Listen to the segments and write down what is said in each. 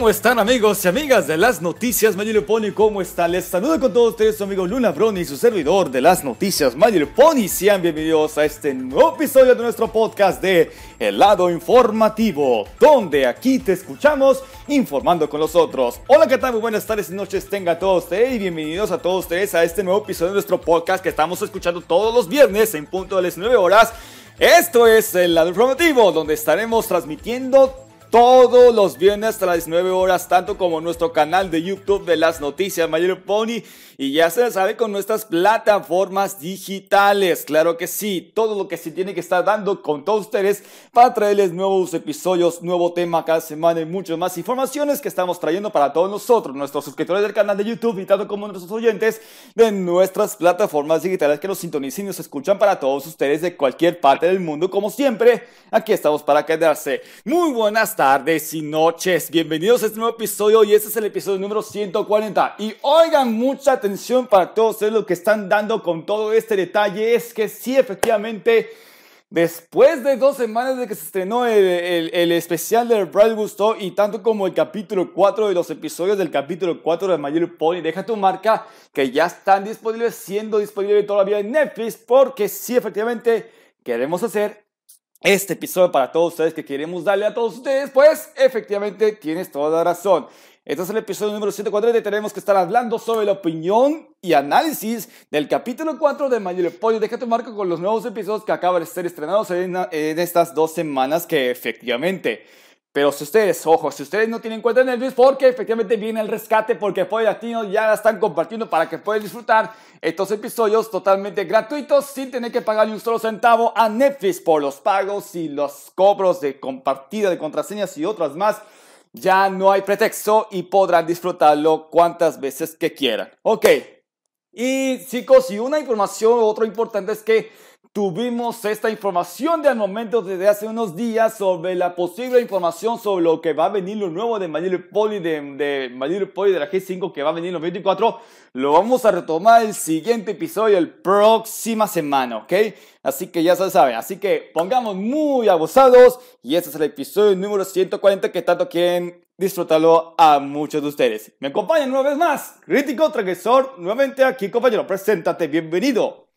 ¿Cómo están amigos y amigas de las noticias Mayor Pony? ¿Cómo están? Les saludo con todos ustedes su amigo Luna Brony y su servidor de las noticias Mayor Pony. Sean bienvenidos a este nuevo episodio de nuestro podcast de El lado informativo, donde aquí te escuchamos informando con los otros. Hola, ¿qué tal? Muy buenas tardes y noches tenga todos ustedes y bienvenidos a todos ustedes a este nuevo episodio de nuestro podcast que estamos escuchando todos los viernes en punto de las 9 horas. Esto es El lado informativo, donde estaremos transmitiendo todos los viernes hasta las 19 horas, tanto como nuestro canal de YouTube de las noticias Mayor Pony. Y ya se sabe con nuestras plataformas digitales. Claro que sí, todo lo que se tiene que estar dando con todos ustedes para traerles nuevos episodios, nuevo tema cada semana y muchas más informaciones que estamos trayendo para todos nosotros, nuestros suscriptores del canal de YouTube y tanto como nuestros oyentes de nuestras plataformas digitales que nos sintonizan y nos escuchan para todos ustedes de cualquier parte del mundo. Como siempre, aquí estamos para quedarse. Muy buenas tardes y noches. Bienvenidos a este nuevo episodio y este es el episodio número 140. Y oigan mucha atención para todos ustedes lo que están dando con todo este detalle. Es que sí, efectivamente, después de dos semanas de que se estrenó el especial de Brad Gusto y tanto como el capítulo 4 de los episodios del capítulo 4 de Mayor Pony, deja tu marca que ya están disponibles, siendo disponibles todavía en Netflix, porque sí, efectivamente, queremos hacer este episodio para todos ustedes que queremos darle a todos ustedes, pues efectivamente tienes toda la razón. Este es el episodio número 104 y tenemos que estar hablando sobre la opinión y análisis del capítulo 4 de Mayor Pollo. Deja tu marca con los nuevos episodios que acaban de ser estrenados en, en estas dos semanas que efectivamente pero si ustedes, ojo, si ustedes no tienen cuenta en Netflix, porque efectivamente viene el rescate, porque Pollo Latino ya la están compartiendo para que puedan disfrutar estos episodios totalmente gratuitos sin tener que pagar ni un solo centavo a Netflix por los pagos y los cobros de compartida de contraseñas y otras más. Ya no hay pretexto y podrán disfrutarlo cuantas veces que quieran. Ok. Y chicos, y una información, otro importante es que Tuvimos esta información de al momento desde hace unos días sobre la posible información sobre lo que va a venir lo nuevo de Mayor Poli de, de Mayor Poli de la G5 que va a venir en los 24. Lo vamos a retomar el siguiente episodio el próxima semana, ¿ok? Así que ya se sabe, así que pongamos muy abusados y este es el episodio número 140 que tanto quieren disfrutarlo a muchos de ustedes. Me acompañan una vez más, crítico transgresor, nuevamente aquí compañero, preséntate, bienvenido.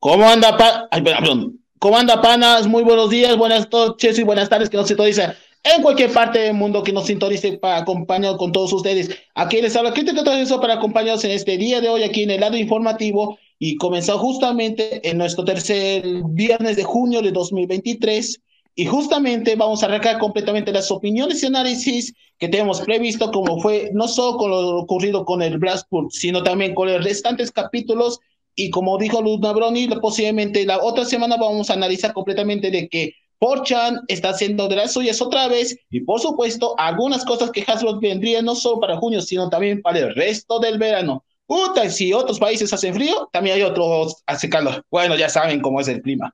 ¿Cómo anda, pa Ay, perdón. ¿Cómo anda, panas? Muy buenos días, buenas noches y buenas tardes que nos sintoniza en cualquier parte del mundo que nos sintonice para acompañar con todos ustedes. Aquí les habla Crítico eso para acompañarnos en este día de hoy aquí en el lado informativo y comenzó justamente en nuestro tercer viernes de junio de 2023 y justamente vamos a arrancar completamente las opiniones y análisis que tenemos previsto como fue no solo con lo ocurrido con el Blackpool, sino también con los restantes capítulos y como dijo Luz Nabroni, posiblemente la otra semana vamos a analizar completamente de que Porchan está haciendo de las suyas otra vez y por supuesto algunas cosas que Hasbro vendría no solo para junio, sino también para el resto del verano. Puta, si otros países hacen frío, también hay otros hace calor. Bueno, ya saben cómo es el clima.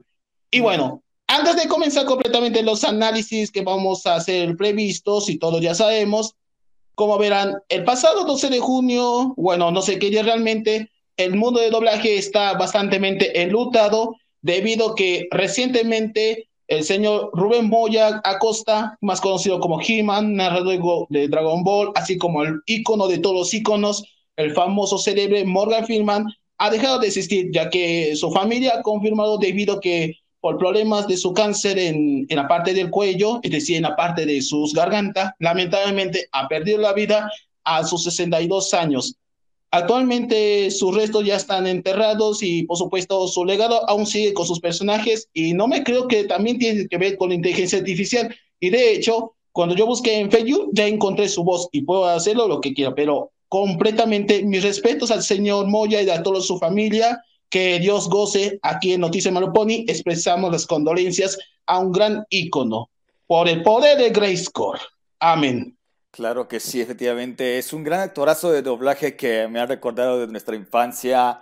Y bueno, antes de comenzar completamente los análisis que vamos a hacer previstos y todos ya sabemos, como verán, el pasado 12 de junio, bueno, no sé qué día realmente, el mundo de doblaje está bastante enlutado debido que recientemente el señor Rubén Moya Acosta, más conocido como He-Man, narrador de Dragon Ball, así como el ícono de todos los íconos, el famoso célebre Morgan Freeman, ha dejado de existir, ya que su familia ha confirmado debido que por problemas de su cáncer en, en la parte del cuello, es decir, en la parte de sus gargantas, lamentablemente ha perdido la vida a sus 62 años. Actualmente sus restos ya están enterrados y por supuesto su legado aún sigue con sus personajes y no me creo que también tiene que ver con la inteligencia artificial. Y de hecho, cuando yo busqué en Facebook ya encontré su voz y puedo hacerlo lo que quiera, pero completamente mis respetos al señor Moya y a toda su familia. Que Dios goce aquí en Noticias Maloponi. Expresamos las condolencias a un gran ícono por el poder de Grayscore. Amén. Claro que sí, efectivamente. Es un gran actorazo de doblaje que me ha recordado de nuestra infancia.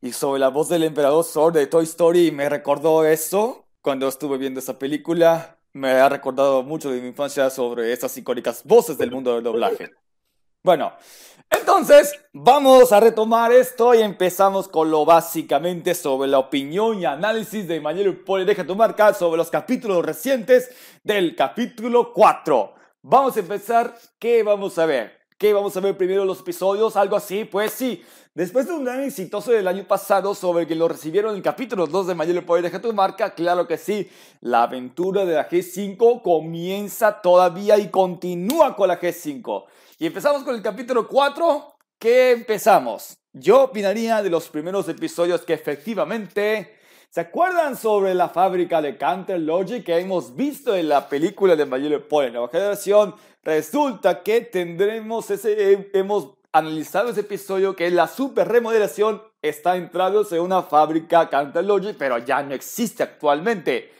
Y sobre la voz del emperador Zord de Toy Story, me recordó eso cuando estuve viendo esa película. Me ha recordado mucho de mi infancia sobre esas icónicas voces del mundo del doblaje. Bueno, entonces vamos a retomar esto y empezamos con lo básicamente sobre la opinión y análisis de Manuel Poli Deja tu marca sobre los capítulos recientes del capítulo 4. Vamos a empezar, ¿qué vamos a ver? ¿Qué vamos a ver primero los episodios? Algo así, pues sí. Después de un gran exitoso del año pasado sobre que lo recibieron en el capítulo 2 de Mayor Poder Deja tu marca, claro que sí, la aventura de la G5 comienza todavía y continúa con la G5. Y empezamos con el capítulo 4. ¿Qué empezamos? Yo opinaría de los primeros episodios que efectivamente... ¿Se acuerdan sobre la fábrica de Counter Logic que hemos visto en la película de Mayor Poder Nueva Generación? Resulta que tendremos ese... Hemos analizado ese episodio que la super remodelación está entrando en una fábrica Counter Logic, pero ya no existe actualmente.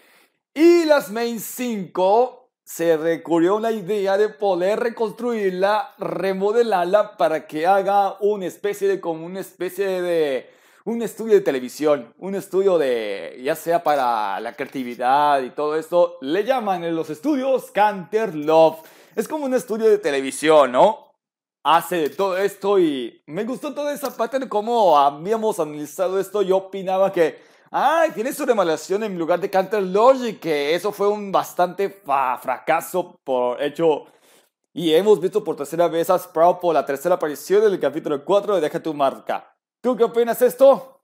Y las Main 5 se recurrió a una idea de poder reconstruirla, remodelarla para que haga una especie de como una especie de un estudio de televisión, un estudio de ya sea para la creatividad y todo esto, le llaman en los estudios Canter Love. Es como un estudio de televisión, ¿no? Hace de todo esto y me gustó toda esa parte de cómo habíamos analizado esto. Yo opinaba que Ah, tiene su remodelación en lugar de Counter Logic, que eso fue un bastante fracaso por hecho. Y hemos visto por tercera vez a Sprout por la tercera aparición del capítulo 4 de Deja tu marca. ¿Tú qué opinas de esto?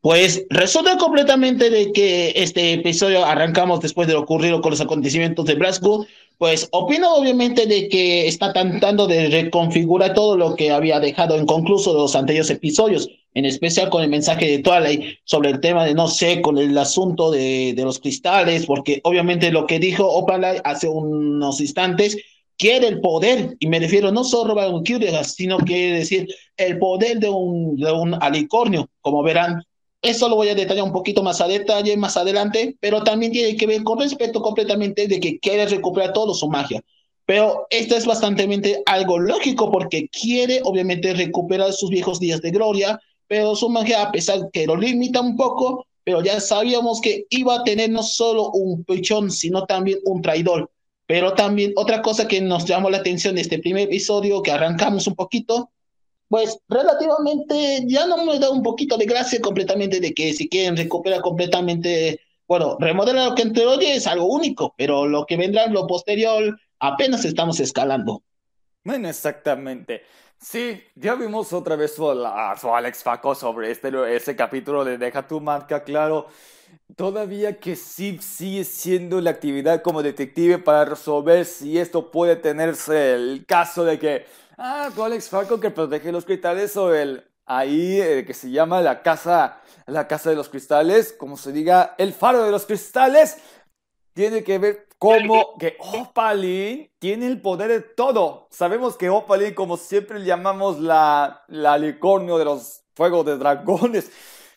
Pues resulta completamente de que este episodio arrancamos después de lo ocurrido con los acontecimientos de Glasgow. Pues opino obviamente de que está tratando de reconfigurar todo lo que había dejado inconcluso de los anteriores episodios en especial con el mensaje de Twilight sobre el tema de, no sé, con el asunto de, de los cristales, porque obviamente lo que dijo Opalay hace unos instantes, quiere el poder, y me refiero no solo a un sino quiere decir el poder de un, de un alicornio, como verán. Eso lo voy a detallar un poquito más a detalle más adelante, pero también tiene que ver con respecto completamente de que quiere recuperar todo su magia. Pero esto es bastante algo lógico porque quiere obviamente recuperar sus viejos días de gloria, pero su magia, a pesar que lo limita un poco, pero ya sabíamos que iba a tener no solo un pichón, sino también un traidor. Pero también otra cosa que nos llamó la atención de este primer episodio, que arrancamos un poquito, pues relativamente ya no me da un poquito de gracia completamente de que si quieren recuperar completamente, bueno, remodelar lo que entre hoy es algo único, pero lo que vendrá en lo posterior apenas estamos escalando. Bueno, exactamente. Sí, ya vimos otra vez a, Alex Faco sobre este, ese capítulo de Deja tu marca, claro. Todavía que sí sigue siendo la actividad como detective para resolver si esto puede tenerse el caso de que, ah, tu Alex Faco que protege los cristales o el, ahí eh, que se llama la casa, la casa de los cristales, como se diga, el faro de los cristales, tiene que ver como que Opalin tiene el poder de todo. Sabemos que Opalin, como siempre le llamamos la, la licornio de los fuegos de dragones.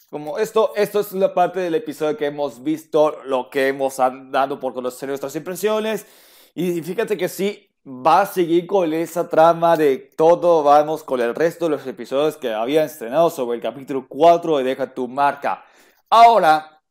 Como esto, esto es la parte del episodio que hemos visto, lo que hemos dado por conocer nuestras impresiones. Y fíjate que sí, va a seguir con esa trama de todo, vamos con el resto de los episodios que habían estrenado sobre el capítulo 4 de Deja tu marca. Ahora,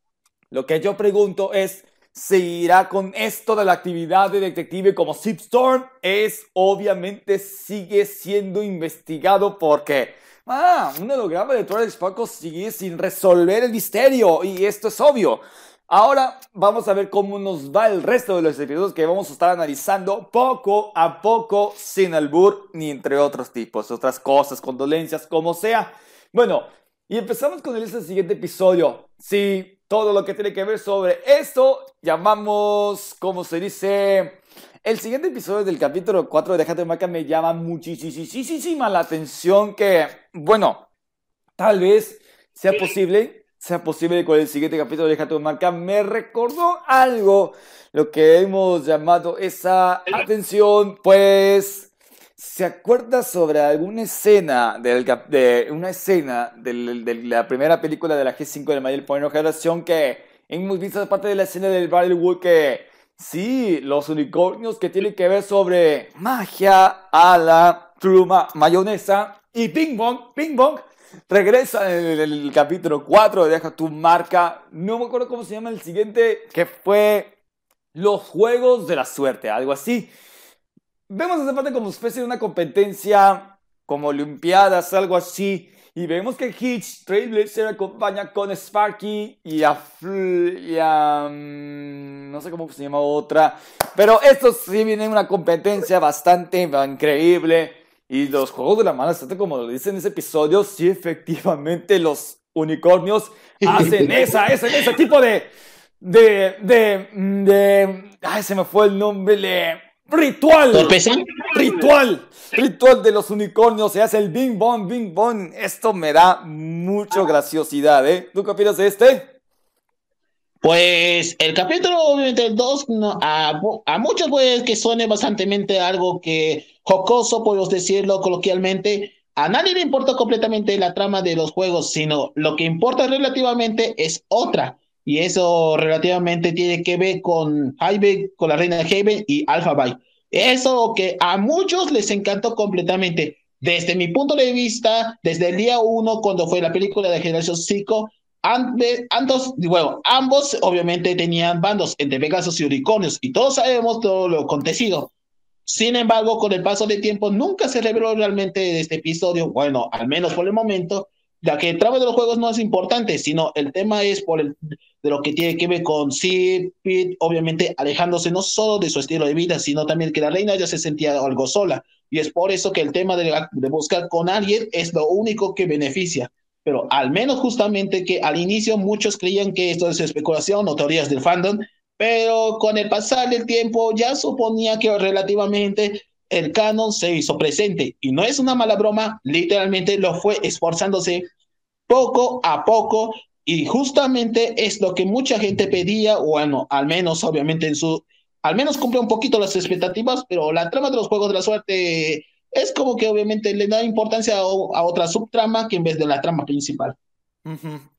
lo que yo pregunto es, seguirá con esto de la actividad de detective como Storm es obviamente sigue siendo investigado porque ah, un holograma de Torres Paco sigue sin resolver el misterio y esto es obvio. Ahora vamos a ver cómo nos va el resto de los episodios que vamos a estar analizando poco a poco sin albur ni entre otros tipos, otras cosas, condolencias, como sea. Bueno, Y empezamos con el este siguiente episodio. Sí, todo lo que tiene que ver sobre esto llamamos, como se dice, el siguiente episodio del capítulo 4 de Déjate Marca me llama muchísima la atención que, bueno, tal vez sea posible, sea posible con el siguiente capítulo de Déjate Marca. Me recordó algo, lo que hemos llamado esa atención, pues ¿Se acuerda sobre alguna escena del, de una escena de la primera película de la G5 de Mayor Point Generación que hemos visto parte de la escena del Wood que sí, los unicornios que tienen que ver sobre magia, ala, truma, mayonesa y ping pong, ping pong regresa en el, capítulo 4 de Deja tu marca. No me acuerdo cómo se llama el siguiente, que fue los juegos de la suerte, algo así vemos esa parte como especie de una competencia, como Olimpiadas, algo así. Y vemos que Hitch, Trailblazer, acompaña con Sparky y a, y a mm, no sé cómo se llama otra. Pero esto sí viene una competencia bastante increíble. Y los juegos de la mala suerte, como lo dice en ese episodio, sí efectivamente los unicornios hacen esa, ese, ese tipo de, de, de, de, ay, se me fue el nombre, Ritual. Ritual. Ritual de los unicornios. Se hace el bing bong, bing bong. Esto me da mucha graciosidad, ¿eh? ¿Tú qué opinas de este? Pues el capítulo, obviamente, el 2, a, a, muchos puede que suene bastante algo que jocoso, podemos decirlo coloquialmente. A nadie le importa completamente la trama de los juegos, sino lo que importa relativamente es otra. Y eso relativamente tiene que ver con Hybe, con la reina de Haven y Alpha Byte. Eso que a muchos les encantó completamente. Desde mi punto de vista, desde el día uno, cuando fue la película de Generación 5, ambos, bueno, ambos obviamente tenían bandos entre Pegasus y Unicornios, y todos sabemos todo lo acontecido. Sin embargo, con el paso del tiempo, nunca se reveló realmente de este episodio, bueno, al menos por el momento, ya que el trama de los juegos no es importante, sino el tema es por el de lo que tiene que ver con Pete, obviamente alejándose no solo de su estilo de vida, sino también que la reina ya se sentía algo sola. Y es por eso que el tema de, de buscar con alguien es lo único que beneficia. Pero al menos justamente que al inicio muchos creían que esto es especulación o teorías del fandom, pero con el pasar del tiempo ya suponía que relativamente el canon se hizo presente. Y no es una mala broma, literalmente lo fue esforzándose poco a poco y justamente es lo que mucha gente pedía, bueno, al menos obviamente en su, al menos cumple un poquito las expectativas, pero la trama de los juegos de la suerte es como que obviamente le da importancia a, otra subtrama que en vez de la trama principal.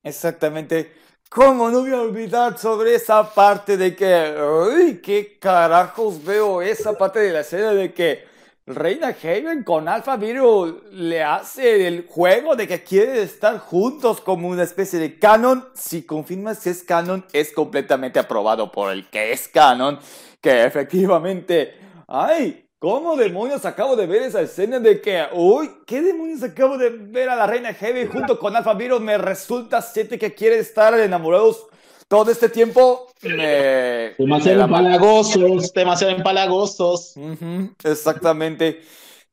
exactamente. ¿Cómo no voy a olvidar sobre esa parte de que, uy, qué carajos veo esa parte de la escena de que Reina Haven con Alpha Virus le hace el juego de que quiere estar juntos como una especie de canon. Si confirmas que es canon, es completamente aprobado por el que es canon. Que efectivamente, ay, ¿cómo demonios acabo de ver esa escena de que, uy, qué demonios acabo de ver a la Reina Heavy junto con Alpha Virus? Me resulta siete que quiere estar enamorados todo este tiempo me... Demasiado empalagosos, demasiado empalagosos. exactamente.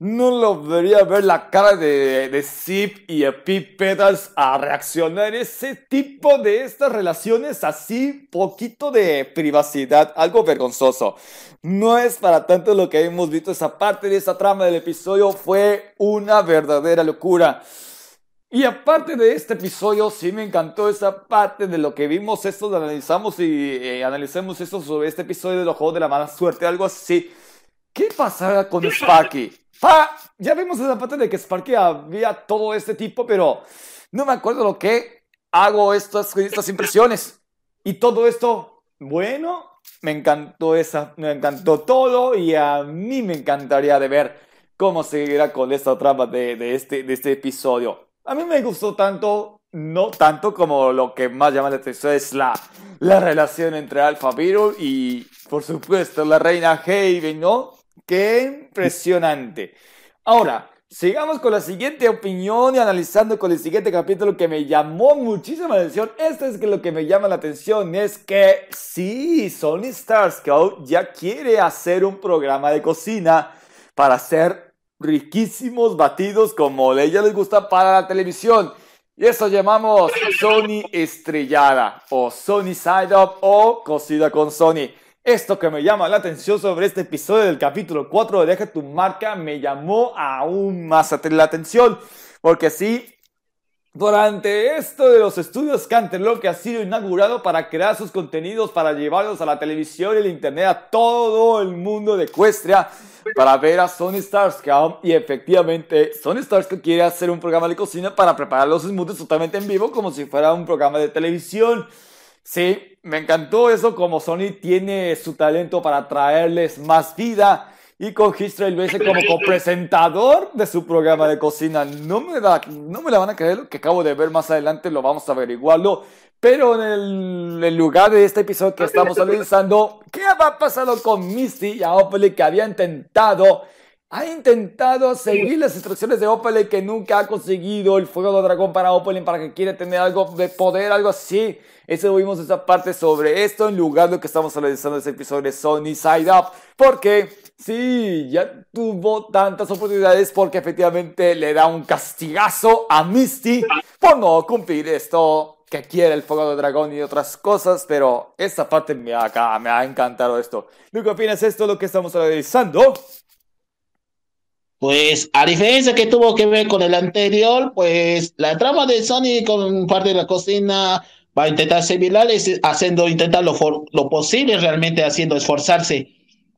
No lo debería ver la cara de, de Zip y a Pete Pedals a reaccionar ese tipo de estas relaciones así, poquito de privacidad, algo vergonzoso. No es para tanto lo que hemos visto, esa parte de esa trama del episodio fue una verdadera locura. Y aparte de este episodio, sí me encantó esa parte de lo que vimos, esto, analizamos y eh, analicemos esto sobre este episodio de los Juegos de la Mala Suerte, algo así. ¿Qué pasaba con Sparky? Ah, ya vimos esa parte de que Sparky había todo este tipo, pero no me acuerdo lo que hago estas, estas impresiones. Y todo esto, bueno, me encantó esa, me encantó todo y a mí me encantaría de ver cómo seguirá con esta trama de, de, este, de este episodio. A mí me gustó tanto, no tanto como lo que más llama la atención es la, la relación entre Alpha Beetle y, por supuesto, la reina Haven, ¿no? ¡Qué impresionante! Ahora, sigamos con la siguiente opinión y analizando con el siguiente capítulo que me llamó muchísima atención. Este es que lo que me llama la atención es que sí, Sony Starscout ya quiere hacer un programa de cocina para hacer riquísimos batidos como a ella les gusta para la televisión. Y eso llamamos Sony estrellada o Sony Side Up o cocida con Sony. Esto que me llama la atención sobre este episodio del capítulo 4 de Deja tu marca me llamó aún más la atención. Porque sí, durante esto de los estudios Canterlot que ha sido inaugurado para crear sus contenidos, para llevarlos a la televisión y el internet a todo el mundo de Ecuestria, para ver a Sony Starsky y efectivamente Sony Starsky quiere hacer un programa de cocina para preparar los smoothies totalmente en vivo como si fuera un programa de televisión. Sí, me encantó eso como Sony tiene su talento para traerles más vida y con History BS como copresentador de su programa de cocina. No me, da, no me la van a creer lo que acabo de ver más adelante, lo vamos a averiguarlo. Pero en el, lugar de este episodio que estamos analizando, ¿qué ha pasado con Misty y a Opel que había intentado, ha intentado seguir las instrucciones de Opel que nunca ha conseguido el fuego de dragón para Opel para que quiere tener algo de poder, algo así? Eso vimos esa parte sobre esto en lugar de lo que estamos analizando ese episodio de Sony Side Up. Porque sí, ya tuvo tantas oportunidades porque efectivamente le da un castigazo a Misty por no cumplir esto que quiere el fuego de dragón y otras cosas, pero esta parte me ha, me ha encantado esto. ¿Qué opinas esto, lo que estamos analizando? Pues a diferencia que tuvo que ver con el anterior, pues la trama de Sony con parte de la cocina va a intentar ser viral, haciendo, intentar lo, lo posible, realmente haciendo esforzarse.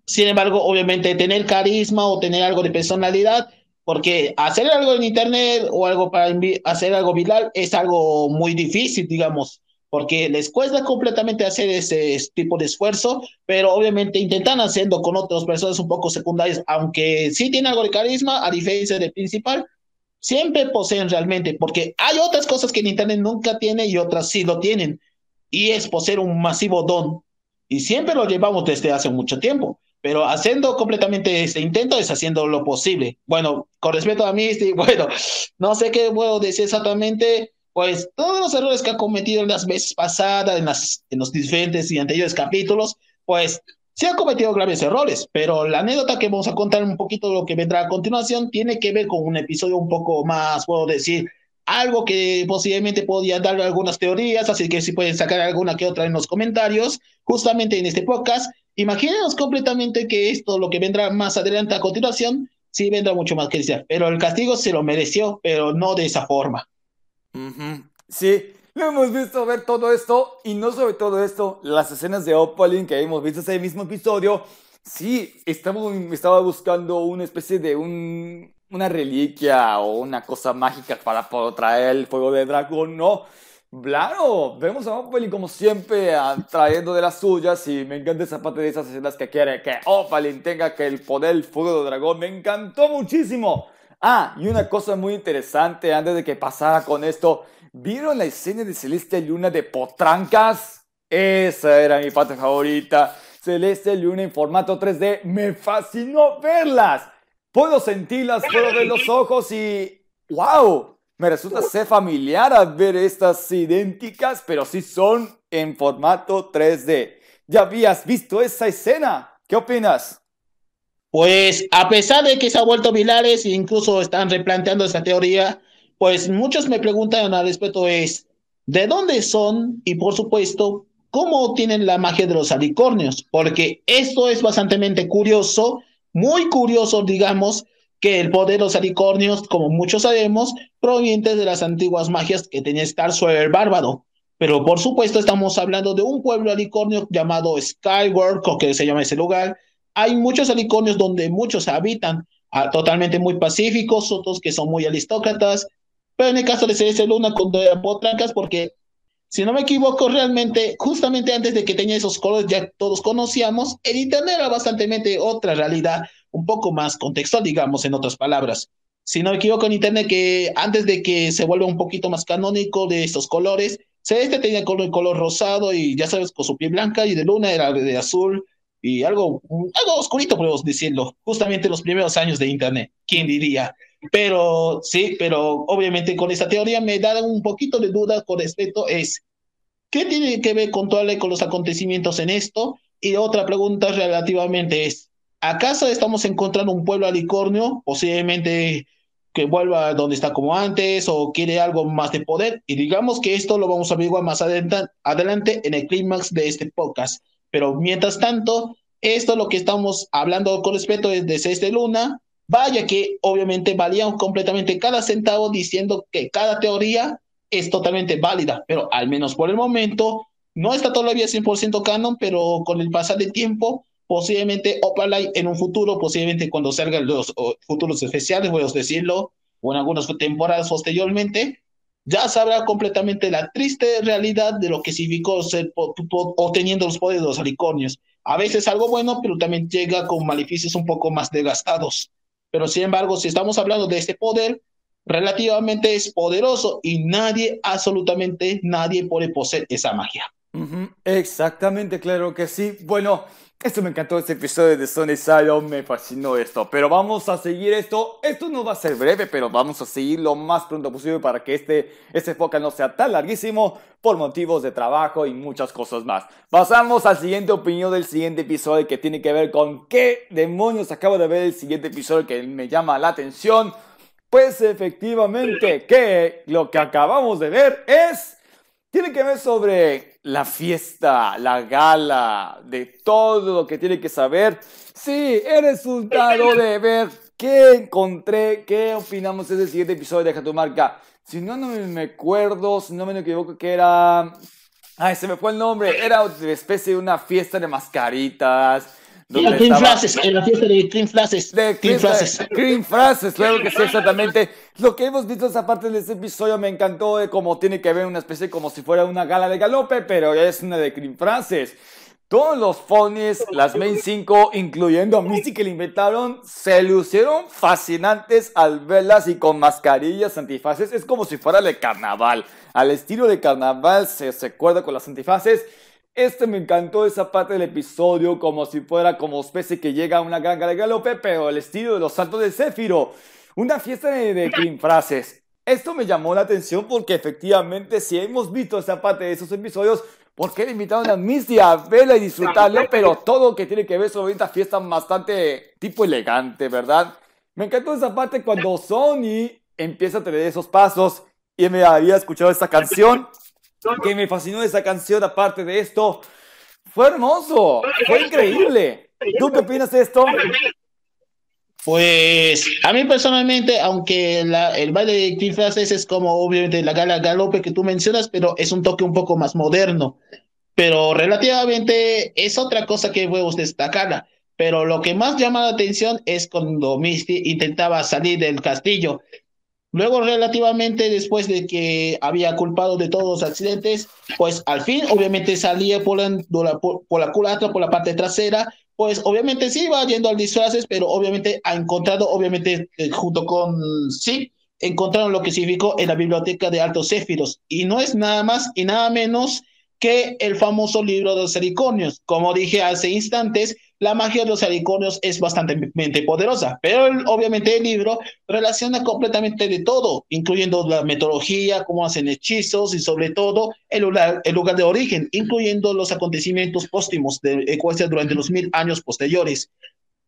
Sin embargo, obviamente tener carisma o tener algo de personalidad porque hacer algo en internet o algo para hacer algo viral es algo muy difícil, digamos, porque les cuesta completamente hacer ese tipo de esfuerzo, pero obviamente intentan hacerlo con otras personas un poco secundarias, aunque sí tienen algo de carisma, a diferencia del principal, siempre poseen realmente, porque hay otras cosas que en internet nunca tiene y otras sí lo tienen, y es poseer un masivo don, y siempre lo llevamos desde hace mucho tiempo. Pero haciendo completamente este intento es haciendo lo posible. Bueno, con respecto a mí, bueno, no sé qué puedo decir exactamente, pues todos los errores que ha cometido en las veces pasadas, en, las, en los diferentes y anteriores capítulos, pues sí ha cometido graves errores, pero la anécdota que vamos a contar un poquito de lo que vendrá a continuación tiene que ver con un episodio un poco más, puedo decir, algo que posiblemente podía dar algunas teorías, así que si pueden sacar alguna que otra en los comentarios, justamente en este podcast, Imagínense completamente que esto, lo que vendrá más adelante a continuación, sí vendrá mucho más que decir, pero el castigo se lo mereció, pero no de esa forma. Sí, lo hemos visto ver todo esto, y no sobre todo esto, las escenas de Opalin que hemos visto ese mismo episodio, sí, estamos, estaba buscando una especie de un, una reliquia o una cosa mágica para poder traer el fuego de dragón, no Claro, vemos a Opalin como siempre trayendo de las suyas y me encanta esa parte de esas escenas que quiere que Opalin tenga que el poder el fuego de dragón. Me encantó muchísimo. Ah, y una cosa muy interesante antes de que pasara con esto. ¿Vieron la escena de Celeste Luna de Potrancas? Esa era mi parte favorita. Celeste Luna en formato 3D. Me fascinó verlas. Puedo sentirlas, puedo ver los ojos y... ¡Wow! Me resulta ser familiar a ver estas idénticas, pero sí son en formato 3D. ¿Ya habías visto esa escena? ¿Qué opinas? Pues a pesar de que se ha vuelto virales e incluso están replanteando esa teoría, pues muchos me preguntan al respecto es, ¿de dónde son? Y por supuesto, ¿cómo tienen la magia de los alicornios? Porque esto es bastante curioso, muy curioso, digamos, que el poder de los alicornios, como muchos sabemos, proviene de las antiguas magias que tenía Star el bárbaro. Pero por supuesto estamos hablando de un pueblo alicornio llamado Skyward, o que se llama ese lugar. Hay muchos alicornios donde muchos habitan, ah, totalmente muy pacíficos, otros que son muy aristócratas. Pero en el caso de Celeste Luna con Potrancas, porque si no me equivoco, realmente, justamente antes de que tenía esos colores, ya todos conocíamos, el Internet era bastante otra realidad un poco más contextual, digamos, en otras palabras. Si no me equivoco en internet, que antes de que se vuelva un poquito más canónico de estos colores, Celeste tenía color, color rosado y ya sabes, con su piel blanca y de luna era de azul y algo, algo oscurito, podemos decirlo, justamente los primeros años de internet, ¿quién diría? Pero sí, pero obviamente con esta teoría me da un poquito de duda con respecto es, ¿qué tiene que ver con, todo, con los acontecimientos en esto? Y otra pregunta relativamente es, ¿Acaso estamos encontrando un pueblo alicornio, posiblemente que vuelva donde está como antes o quiere algo más de poder. Y digamos que esto lo vamos a averiguar más adelante en el clímax de este podcast. Pero mientras tanto, esto lo que estamos hablando con respecto es de de Luna. Vaya que obviamente valía completamente cada centavo diciendo que cada teoría es totalmente válida, pero al menos por el momento no está todavía 100% canon, pero con el pasar del tiempo, posiblemente Opalite en un futuro, posiblemente cuando salgan los futuros especiales, voy a decirlo, o en algunas temporadas posteriormente, ya sabrá completamente la triste realidad de lo que significó ser obteniendo los poderes de los alicornios. A veces algo bueno, pero también llega con maleficios un poco más desgastados. Pero sin embargo, si estamos hablando de este poder, relativamente es poderoso y nadie, absolutamente nadie puede poseer esa magia. Exactamente, claro que sí. Bueno, esto me encantó este episodio de Sony Silo, me fascinó esto. Pero vamos a seguir esto. Esto no va a ser breve, pero vamos a seguir lo más pronto posible para que este, este podcast no sea tan larguísimo por motivos de trabajo y muchas cosas más. Pasamos al siguiente opinión del siguiente episodio que tiene que ver con qué demonios acabo de ver el siguiente episodio que me llama la atención. Pues efectivamente que lo que acabamos de ver es tiene que ver sobre la fiesta, la gala, de todo lo que tiene que saber. Sí, el resultado de ver qué encontré, qué opinamos de ese siguiente episodio de Deja tu marca. Si no, no me acuerdo, si no me equivoco, que era... Ay, se me fue el nombre. Era una especie de una fiesta de mascaritas la Cream Frases, en la fiesta de Cream Frases. De Cream Frases. Cream Frases, claro que sí, exactamente. Lo que hemos visto esa parte de ese episodio me encantó de cómo tiene que ver una especie como si fuera una gala de galope, pero es una de Cream Frases. Todos los phonies, las main 5, incluyendo a Misty que le inventaron, se lucieron fascinantes al verlas y con mascarillas antifaces. Es como si fuera de carnaval. Al estilo de carnaval se recuerda con las antifaces. Este me encantó esa parte del episodio, como si fuera como especie que llega a una ganga de galope, pero el estilo de los saltos de Céfiro. Una fiesta de, de frases. Esto me llamó la atención porque efectivamente si hemos visto esa parte de esos episodios, ¿por qué le invitaron a Misty a verla y disfrutarlo? Pero todo que tiene que ver sobre esta fiesta bastante tipo elegante, ¿verdad? Me encantó esa parte cuando Sony empieza a tener esos pasos y me había escuchado esta canción que me fascinó esa canción, aparte de esto, fue hermoso, fue increíble. ¿Tú qué opinas de esto? Pues a mí personalmente, aunque el baile de disfraces es como obviamente la gala galope que tú mencionas, pero es un toque un poco más moderno. Pero relativamente es otra cosa que podemos destacarla. Pero lo que más llama la atención es cuando Misty intentaba salir del castillo. Luego, relativamente después de que había culpado de todos los accidentes, pues al fin, obviamente salía por la, por, la culatra, por la parte trasera, pues obviamente sí iba yendo al disfraces, pero obviamente ha encontrado, obviamente eh, junto con, sí, encontraron lo que significó en la biblioteca de Altos Céfiros. Y no es nada más y nada menos que el famoso libro de los heliconios. Como dije hace instantes, la magia de los alicornios es bastante poderosa, pero obviamente el libro relaciona completamente de todo, incluyendo la metodología, cómo hacen hechizos y sobre todo el lugar, el lugar de origen, incluyendo los acontecimientos póstumos de Ecuador durante los mil años posteriores.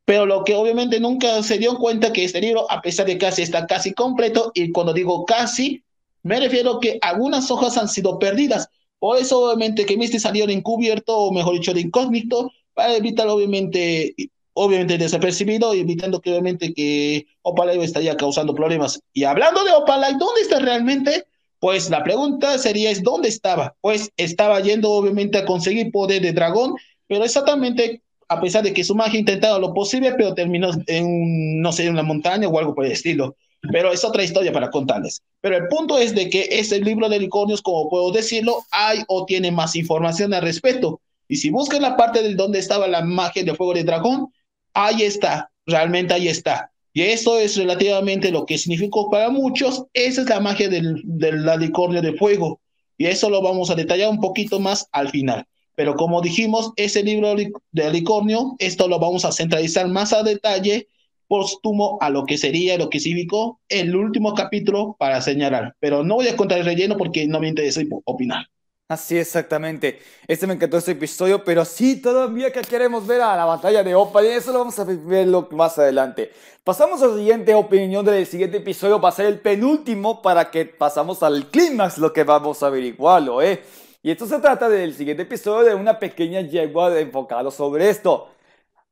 Pero lo que obviamente nunca se dio cuenta que este libro, a pesar de casi está casi completo, y cuando digo casi, me refiero que algunas hojas han sido perdidas. Por eso obviamente que Misty salió encubierto, o mejor dicho, de incógnito, para evitar obviamente obviamente desapercibido, evitando que obviamente que Opalay estaría causando problemas. Y hablando de Opalay, ¿dónde está realmente? Pues la pregunta sería es ¿dónde estaba? Pues estaba yendo obviamente a conseguir poder de dragón, pero exactamente a pesar de que su magia intentaba lo posible, pero terminó en, no sé, en una montaña o algo por el estilo. Pero es otra historia para contarles. Pero el punto es de que ese libro de unicornios, como puedo decirlo, hay o tiene más información al respecto. Y si buscan la parte de donde estaba la magia de fuego de dragón, ahí está, realmente ahí está. Y eso es relativamente lo que significó para muchos, esa es la magia del, del alicornio de fuego. Y eso lo vamos a detallar un poquito más al final. Pero como dijimos, ese libro de alicornio, esto lo vamos a centralizar más a detalle, póstumo a lo que sería, lo que significó el último capítulo para señalar. Pero no voy a contar el relleno porque no me interesa opinar. Así exactamente. Este me encantó este episodio, pero sí, todavía que queremos ver a la batalla de Opa, y eso lo vamos a verlo más adelante. Pasamos a la siguiente opinión del siguiente episodio, va a ser el penúltimo para que pasamos al clímax, lo que vamos a averiguarlo, ¿eh? Y esto se trata del siguiente episodio de una pequeña yegua enfocado sobre esto.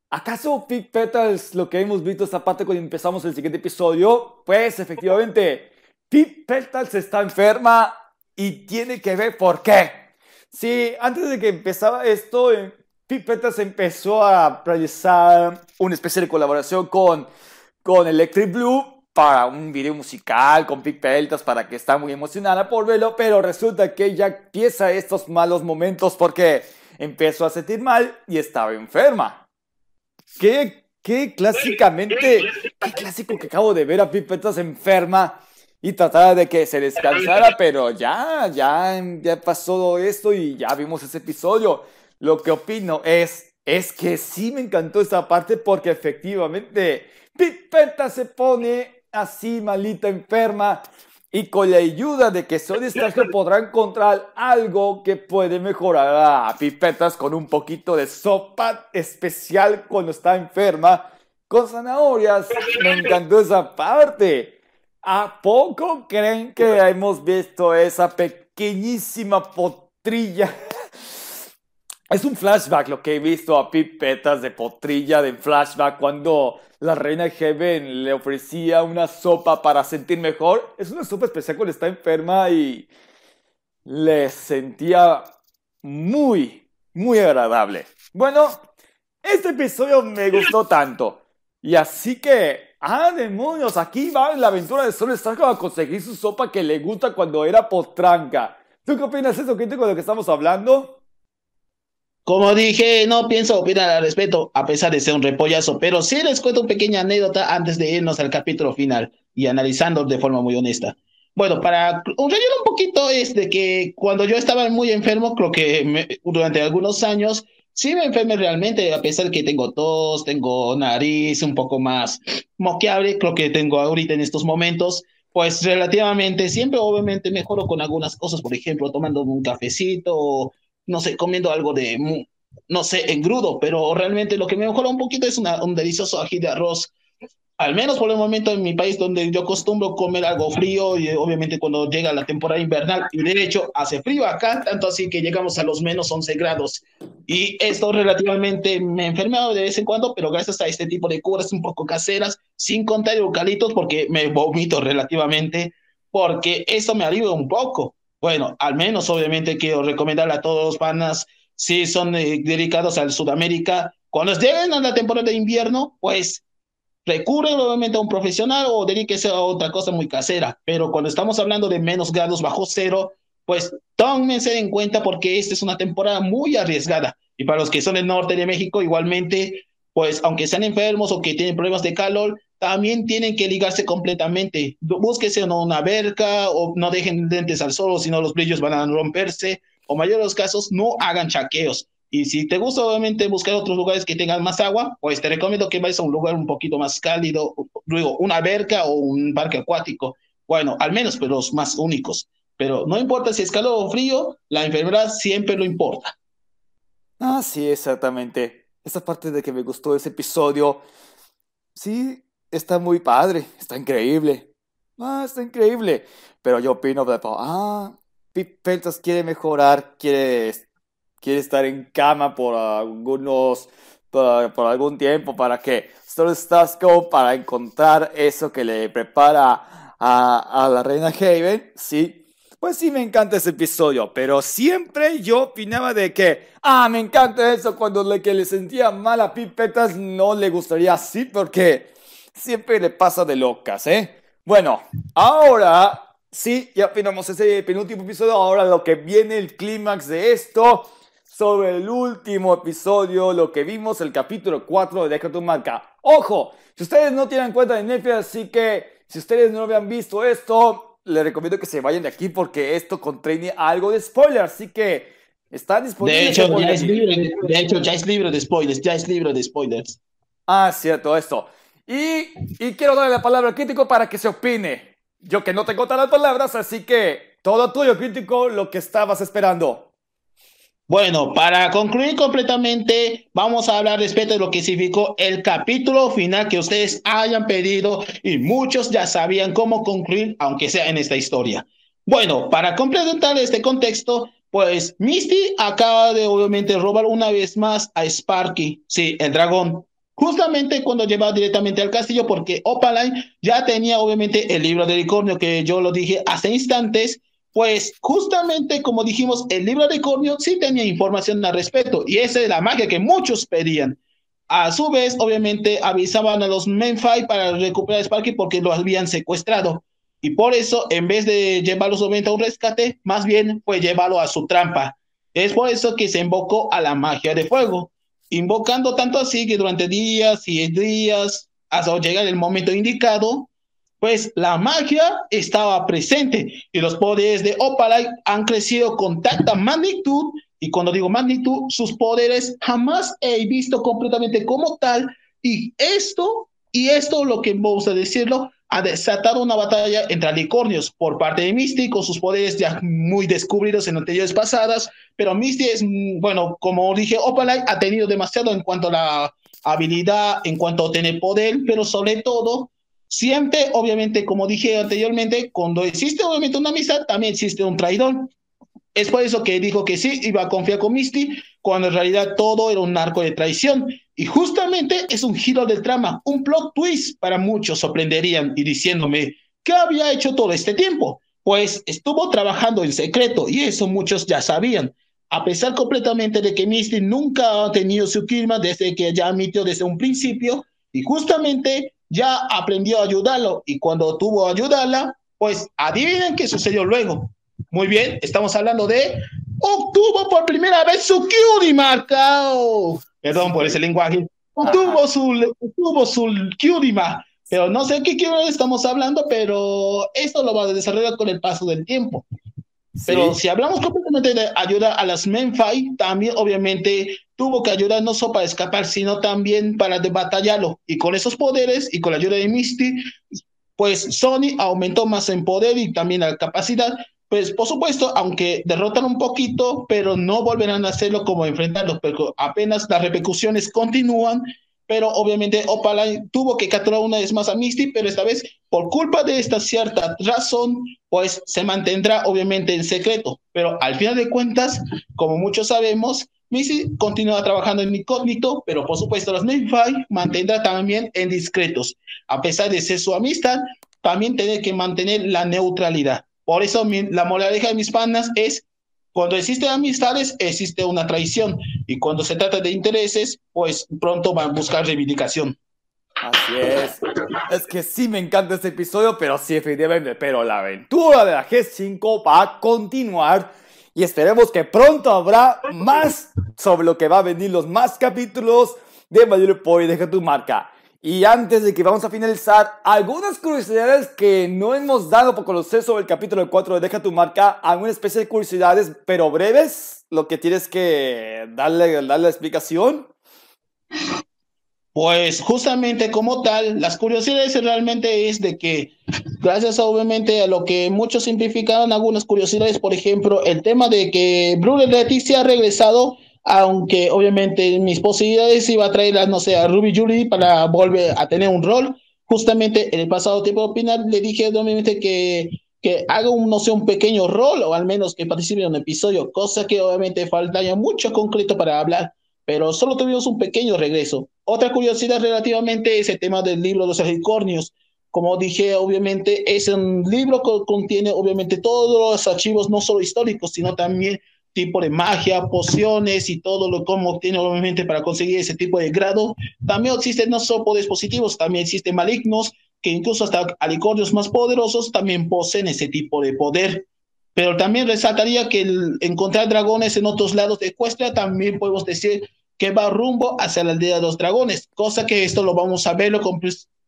¿Acaso Pete Petals, lo que hemos visto esta parte cuando empezamos el siguiente episodio? Pues efectivamente, Pete Petals está enferma y tiene que ver por qué. Sí, antes de que empezaba esto, eh, Pete Petals empezó a realizar una especie de colaboración con, con Electric Blue para un video musical con Pete Petals para que está muy emocionada por verlo, pero resulta que ya empieza estos malos momentos porque empezó a sentir mal y estaba enferma. ¿Qué, qué clásicamente, qué clásico que acabo de ver a Pete Petals enferma? Y trataba de que se descansara, pero ya, ya, ya pasó esto y ya vimos ese episodio. Lo que opino es, es que sí me encantó esta parte porque efectivamente Pipeta se pone así malita, enferma y con la ayuda de que Soy Stark podrá encontrar algo que puede mejorar a Pipetas con un poquito de sopa especial cuando está enferma con zanahorias. Me encantó esa parte. ¿A poco creen que hemos visto esa pequeñísima potrilla? Es un flashback lo que he visto a pipetas de potrilla de flashback cuando la reina Heaven le ofrecía una sopa para sentir mejor. Es una sopa especial cuando está enferma y le sentía muy, muy agradable. Bueno, este episodio me gustó tanto. Y así que ¡Ah, demonios! Aquí va la aventura de Sol Stark a conseguir su sopa que le gusta cuando era potranca. ¿Tú qué opinas de eso, Quinto, con lo que estamos hablando? Como dije, no pienso opinar al respecto, a pesar de ser un repollazo, pero sí les cuento una pequeña anécdota antes de irnos al capítulo final y analizando de forma muy honesta. Bueno, para un relleno un poquito es de que cuando yo estaba muy enfermo, creo que durante algunos años, Sí me enfermé realmente, a pesar que tengo tos, tengo nariz un poco más moqueable, creo que tengo ahorita en estos momentos, pues relativamente siempre obviamente mejoro con algunas cosas, por ejemplo, tomando un cafecito no sé, comiendo algo de, no sé, engrudo, pero realmente lo que me mejora un poquito es un delicioso ají de arroz al menos por el momento en mi país donde yo acostumbro comer algo frío y obviamente cuando llega la temporada invernal y de hecho hace frío acá, tanto así que llegamos a los menos 11 grados y esto relativamente me he enfermado de vez en cuando, pero gracias a este tipo de curas un poco caseras, sin contar eucaliptos porque me vomito relativamente, porque eso me alivia un poco. Bueno, al menos obviamente quiero recomendarle a todos los panas si son eh, dedicados al Sudamérica, cuando lleguen a la temporada de invierno, pues recurren obviamente a un profesional o dedíquese a otra cosa muy casera, pero cuando estamos hablando de menos grados bajo cero, pues tómense en cuenta porque esta es una temporada muy arriesgada. Y para los que son del norte de México, igualmente, pues aunque sean enfermos o que tienen problemas de calor, también tienen que ligarse completamente. Búsquese una alberca o no dejen lentes al sol, si no los brillos van a romperse. O mayor de los casos, no hagan chaqueos. Y si te gusta, obviamente, buscar otros lugares que tengan más agua, pues te recomiendo que vayas a un lugar un poquito más cálido, luego una alberca o un parque acuático. Bueno, al menos, pero los más únicos. Pero no importa si es calor o frío, la enfermedad siempre lo importa. Ah, sí, exactamente. Esa parte de que me gustó ese episodio, sí, está muy padre, está increíble. Ah, está increíble. Pero yo opino ah, Pip quiere mejorar, quiere quiere estar en cama por algunos, por, algún tiempo para que Solo Starscope para encontrar eso que le prepara a, a la reina Haven, sí. Pues sí, me encanta ese episodio, pero siempre yo opinaba de que, ah, me encanta eso cuando le que le sentía mal a Pipetas no le gustaría así porque siempre le pasa de locas, ¿eh? Bueno, ahora sí, ya opinamos ese penúltimo episodio, ahora lo que viene el clímax de esto sobre el último episodio, lo que vimos, el capítulo 4 de Deja tu marca. Ojo, si ustedes no tienen cuenta de Netflix, así que si ustedes no habían visto esto, les recomiendo que se vayan de aquí porque esto contiene algo de spoiler, así que está disponible. De hecho, ya es libre, de hecho, ya es libre de spoilers, ya es libre de spoilers. Ah, cierto, esto. Y, y quiero darle la palabra al crítico para que se opine. Yo que no tengo todas las palabras, así que todo tuyo, crítico, lo que estabas esperando. Bueno, para concluir completamente, vamos a hablar respecto de lo que significó el capítulo final que ustedes hayan pedido y muchos ya sabían cómo concluir, aunque sea en esta historia. Bueno, para complementar este contexto, pues Misty acaba de obviamente robar una vez más a Sparky, sí, el dragón, justamente cuando lleva directamente al castillo, porque Opaline ya tenía obviamente el libro de unicornio que yo lo dije hace instantes, pues justamente como dijimos, el libro de Cornio sí tenía información al respecto y esa es la magia que muchos pedían. A su vez, obviamente, avisaban a los Menfai para recuperar a Sparky porque lo habían secuestrado. Y por eso, en vez de llevarlo solamente a un rescate, más bien fue llevarlo a su trampa. Es por eso que se invocó a la magia de fuego, invocando tanto así que durante días y días, hasta llegar el momento indicado, pues la magia estaba presente y los poderes de Opalite han crecido con tanta magnitud y cuando digo magnitud, sus poderes jamás he visto completamente como tal y esto, y esto lo que vamos a decirlo, ha desatado una batalla entre alicornios por parte de Misty con sus poderes ya muy descubridos en anteriores pasadas, pero Misty es, bueno, como dije, Opalite ha tenido demasiado en cuanto a la habilidad, en cuanto a tener poder, pero sobre todo Siempre, obviamente, como dije anteriormente, cuando existe obviamente una amistad, también existe un traidor. Es por eso que dijo que sí, iba a confiar con Misty, cuando en realidad todo era un arco de traición. Y justamente es un giro del trama, un plot twist para muchos sorprenderían y diciéndome, ¿qué había hecho todo este tiempo? Pues estuvo trabajando en secreto y eso muchos ya sabían. A pesar completamente de que Misty nunca ha tenido su clima desde que ya admitió desde un principio, y justamente ya aprendió a ayudarlo y cuando tuvo a ayudarla, pues adivinen qué sucedió luego. Muy bien, estamos hablando de obtuvo por primera vez su cutie marcado. Perdón por ese lenguaje. Obtuvo su, obtuvo su cutie Pero no sé qué cutie estamos hablando, pero esto lo va a desarrollar con el paso del tiempo. Pero si hablamos completamente de ayuda a las Menfai, también obviamente tuvo que ayudar no solo para escapar, sino también para batallarlo. Y con esos poderes y con la ayuda de Misty, pues Sony aumentó más en poder y también la capacidad. Pues por supuesto, aunque derrotan un poquito, pero no volverán a hacerlo como enfrentarlos, pero apenas las repercusiones continúan pero obviamente Opaline tuvo que capturar una vez más a Misty, pero esta vez por culpa de esta cierta razón, pues se mantendrá obviamente en secreto. Pero al final de cuentas, como muchos sabemos, Misty continúa trabajando en incógnito, pero por supuesto los Nephi mantendrá también en discretos. A pesar de ser su amistad, también tiene que mantener la neutralidad. Por eso la moraleja de mis panas es cuando existen amistades, existe una traición. Y cuando se trata de intereses, pues pronto van a buscar reivindicación. Así es. Es que sí me encanta este episodio, pero sí, efectivamente. Pero la aventura de la G5 va a continuar. Y esperemos que pronto habrá más sobre lo que va a venir, los más capítulos de Mayor Poi. Deja tu marca. Y antes de que vamos a finalizar, algunas curiosidades que no hemos dado por conocer sobre el capítulo 4 de Deja tu marca, alguna especie de curiosidades, pero breves, lo que tienes que darle, darle la explicación. Pues justamente como tal, las curiosidades realmente es de que, gracias obviamente a lo que muchos simplificaron algunas curiosidades, por ejemplo, el tema de que Bruno Leticia ha regresado aunque obviamente mis posibilidades iba a traer, no sé, a Ruby Julie para volver a tener un rol. Justamente en el pasado tiempo de opinar le dije obviamente que, que haga un, no sé, un pequeño rol o al menos que participe en un episodio, cosa que obviamente faltaría mucho concreto para hablar, pero solo tuvimos un pequeño regreso. Otra curiosidad relativamente es el tema del libro de los unicornios. Como dije, obviamente es un libro que contiene obviamente todos los archivos, no solo históricos, sino también tipo de magia, pociones y todo lo como obtiene obviamente para conseguir ese tipo de grado. También existen no solo poderes positivos, también existen malignos, que incluso hasta alicornios más poderosos también poseen ese tipo de poder. Pero también resaltaría que el encontrar dragones en otros lados de Ecuestria también podemos decir que va rumbo hacia la aldea de los dragones, cosa que esto lo vamos a verlo con,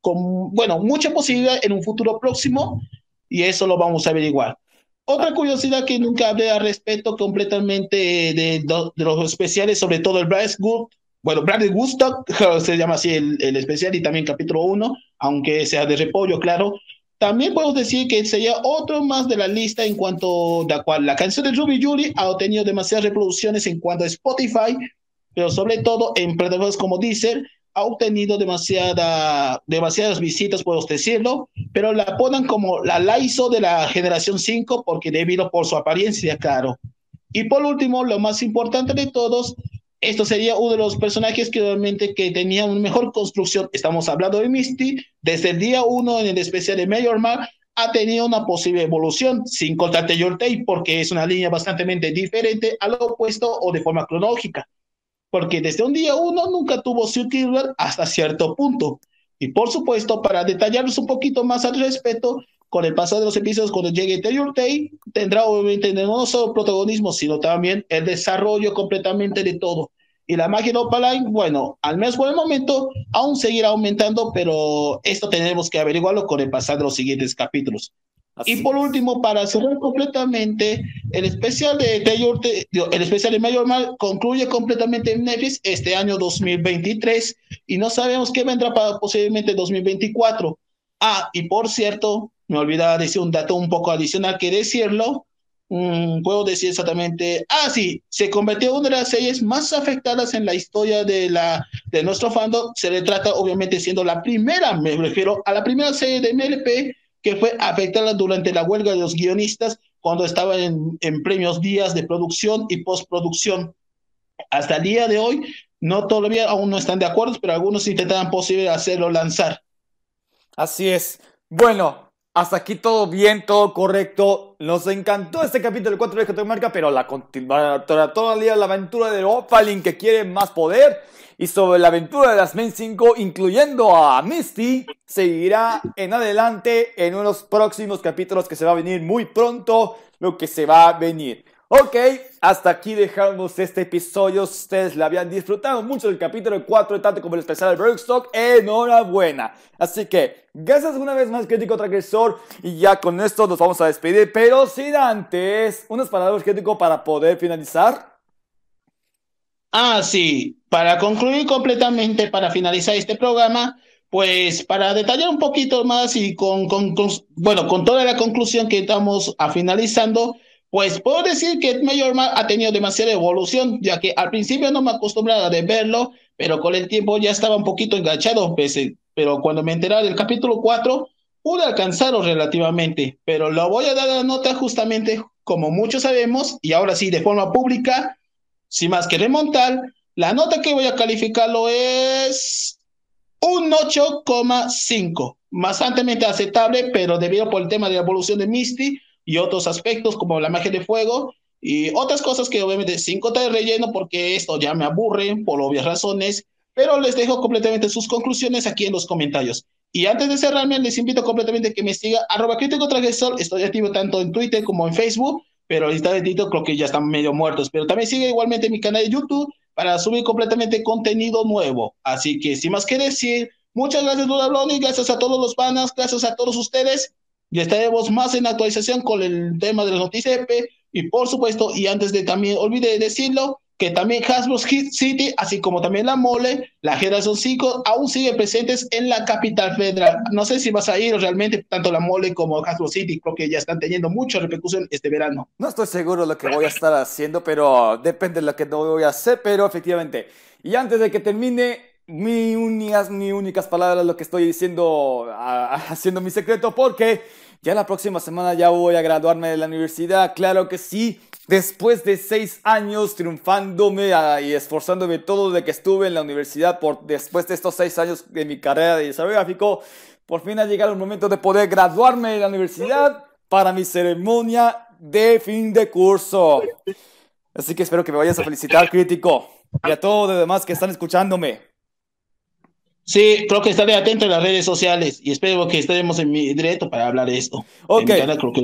con bueno, mucha posibilidad en un futuro próximo y eso lo vamos a averiguar. Otra curiosidad que nunca hablé al respecto completamente de, los especiales, sobre todo el Bradley Good, bueno, Bradley Woodstock, se llama así el, el especial y también capítulo 1, aunque sea de repollo, claro. También podemos decir que sería otro más de la lista en cuanto a cual la canción de Ruby Julie ha obtenido demasiadas reproducciones en cuanto a Spotify, pero sobre todo en plataformas como Deezer, ha obtenido demasiada, demasiadas visitas, puedo decirlo, pero la ponen como la Laizo de la generación 5 porque debido por su apariencia, claro. Y por último, lo más importante de todos, esto sería uno de los personajes que realmente que tenía una mejor construcción. Estamos hablando de Misty, desde el día 1 en el especial de Mayor Man, ha tenido una posible evolución sin contar Taylor Tay porque es una línea bastante diferente a lo opuesto o de forma cronológica porque desde un día uno nunca tuvo su hasta cierto punto. Y por supuesto, para detallarnos un poquito más al respecto, con el paso de los episodios, cuando llegue Taylor Day, tendrá obviamente no solo protagonismo, sino también el desarrollo completamente de todo. Y la magia de Opaline, bueno, al menos por el momento, aún seguirá aumentando, pero esto tenemos que averiguarlo con el pasar de los siguientes capítulos y por último, para cerrar completamente, el especial de Taylor, el especial de Mayor Mal concluye completamente en Netflix este año 2023 y no sabemos qué vendrá para posiblemente 2024. Ah, y por cierto, me olvidaba decir un dato un poco adicional que decirlo. Puedo decir exactamente, ah, sí, se convirtió en una de las series más afectadas en la historia de, la, de nuestro fandom. Se le trata, obviamente, siendo la primera, me refiero a la primera serie de MLP que fue afectada durante la huelga de los guionistas cuando estaban en, en premios días de producción y postproducción. Hasta el día de hoy, no todavía aún no están de acuerdo, pero algunos intentan posible hacerlo lanzar. Así es. Bueno, hasta aquí todo bien, todo correcto. Nos encantó este capítulo 4 de Marca, pero la todavía la aventura de Opalin que quiere más poder y sobre la aventura de las Men 5, incluyendo a Misty, seguirá en adelante en unos próximos capítulos que se va a venir muy pronto, lo que se va a venir. Ok, hasta aquí dejamos este episodio. Ustedes le habían disfrutado mucho del capítulo 4, tanto como el especial de Bergstock. Enhorabuena. Así que, gracias una vez más, crítico transgresor. Y ya con esto nos vamos a despedir. Pero sin antes, unas palabras crítico para poder finalizar. Ah, sí. Para concluir completamente, para finalizar este programa, pues para detallar un poquito más y con, con, bueno, con toda la conclusión que estamos a finalizando, pues puedo decir que Mayor ha tenido demasiada evolución, ya que al principio no me acostumbraba de verlo, pero con el tiempo ya estaba un poquito enganchado, pese, pero cuando me enteré del capítulo 4, pude alcanzarlo relativamente, pero lo voy a dar la nota justamente como muchos sabemos, y ahora sí, de forma pública, sin más que remontar, la nota que voy a calificarlo es un 8,5. Bastante aceptable, pero debido por el tema de la evolución de Misty y otros aspectos como la magia de fuego y otras cosas que obviamente sin contar de relleno porque esto ya me aburre por obvias razones, pero les dejo completamente sus conclusiones aquí en los comentarios. Y antes de cerrarme, les invito completamente a que me siga arroba crítico transgresor. Estoy activo tanto en Twitter como en Facebook, pero ahorita de Tito creo que ya están medio muertos. Pero también sigue igualmente mi canal de YouTube para subir completamente contenido nuevo. Así que sin más que decir, muchas gracias Lula Bloni, gracias a todos los panas, gracias a todos ustedes. Y estaremos más en actualización con el tema de las noticias. Y por supuesto, y antes de también olvide decirlo, que también Hasbro City, así como también la Mole, la Generación 5, aún siguen presentes en la capital federal. No sé si vas a ir realmente, tanto la Mole como Hasbro City, creo que ya están teniendo mucha repercusión este verano. No estoy seguro de lo que voy a estar haciendo, pero depende de lo que voy a hacer, pero efectivamente. Y antes de que termine, mi únicas, mi únicas palabras, lo que estoy diciendo, haciendo mi secreto, porque ya la próxima semana ya voy a graduarme de la universidad, claro que sí. Después de seis años triunfándome y esforzándome todo de que estuve en la universidad, por, después de estos seis años de mi carrera de desarrollo gráfico, por fin ha llegado el momento de poder graduarme de la universidad para mi ceremonia de fin de curso. Así que espero que me vayas a felicitar, crítico, y a todos los demás que están escuchándome. Sí, creo que estaré atento en las redes sociales y espero que estaremos en mi directo para hablar de esto. Ok. creo que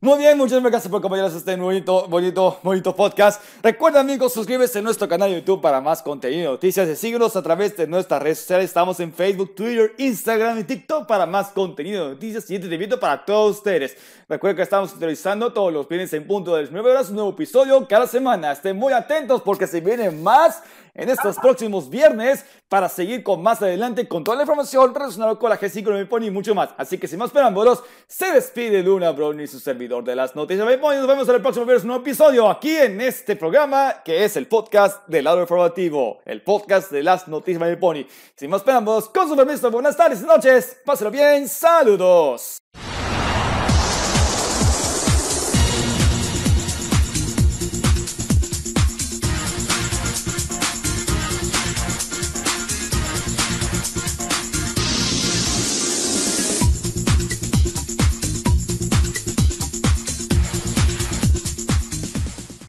Muy bien, muchas gracias por acompañarnos a este bonito, bonito, bonito podcast. Recuerda, amigos, suscríbete a nuestro canal de YouTube para más contenido y noticias. Y síguenos a través de nuestras redes sociales. Estamos en Facebook, Twitter, Instagram y TikTok para más contenido y noticias y entretenimiento para todos ustedes. Recuerden que estamos utilizando todos los viernes en punto de las 9 horas un nuevo episodio cada semana. Estén muy atentos porque se viene más en estos próximos viernes para seguir con más adelante con toda la información relacionada con la G5 de Pony y mucho más. Así que sin más preámbulos, se despide Luna Brown y su servidor de las noticias de Pony. Nos vemos en el próximo viernes, un nuevo episodio aquí en este programa que es el podcast del lado informativo, el podcast de las noticias de Pony. Sin más preámbulos, con su permiso, buenas tardes y noches, pásenlo bien, saludos.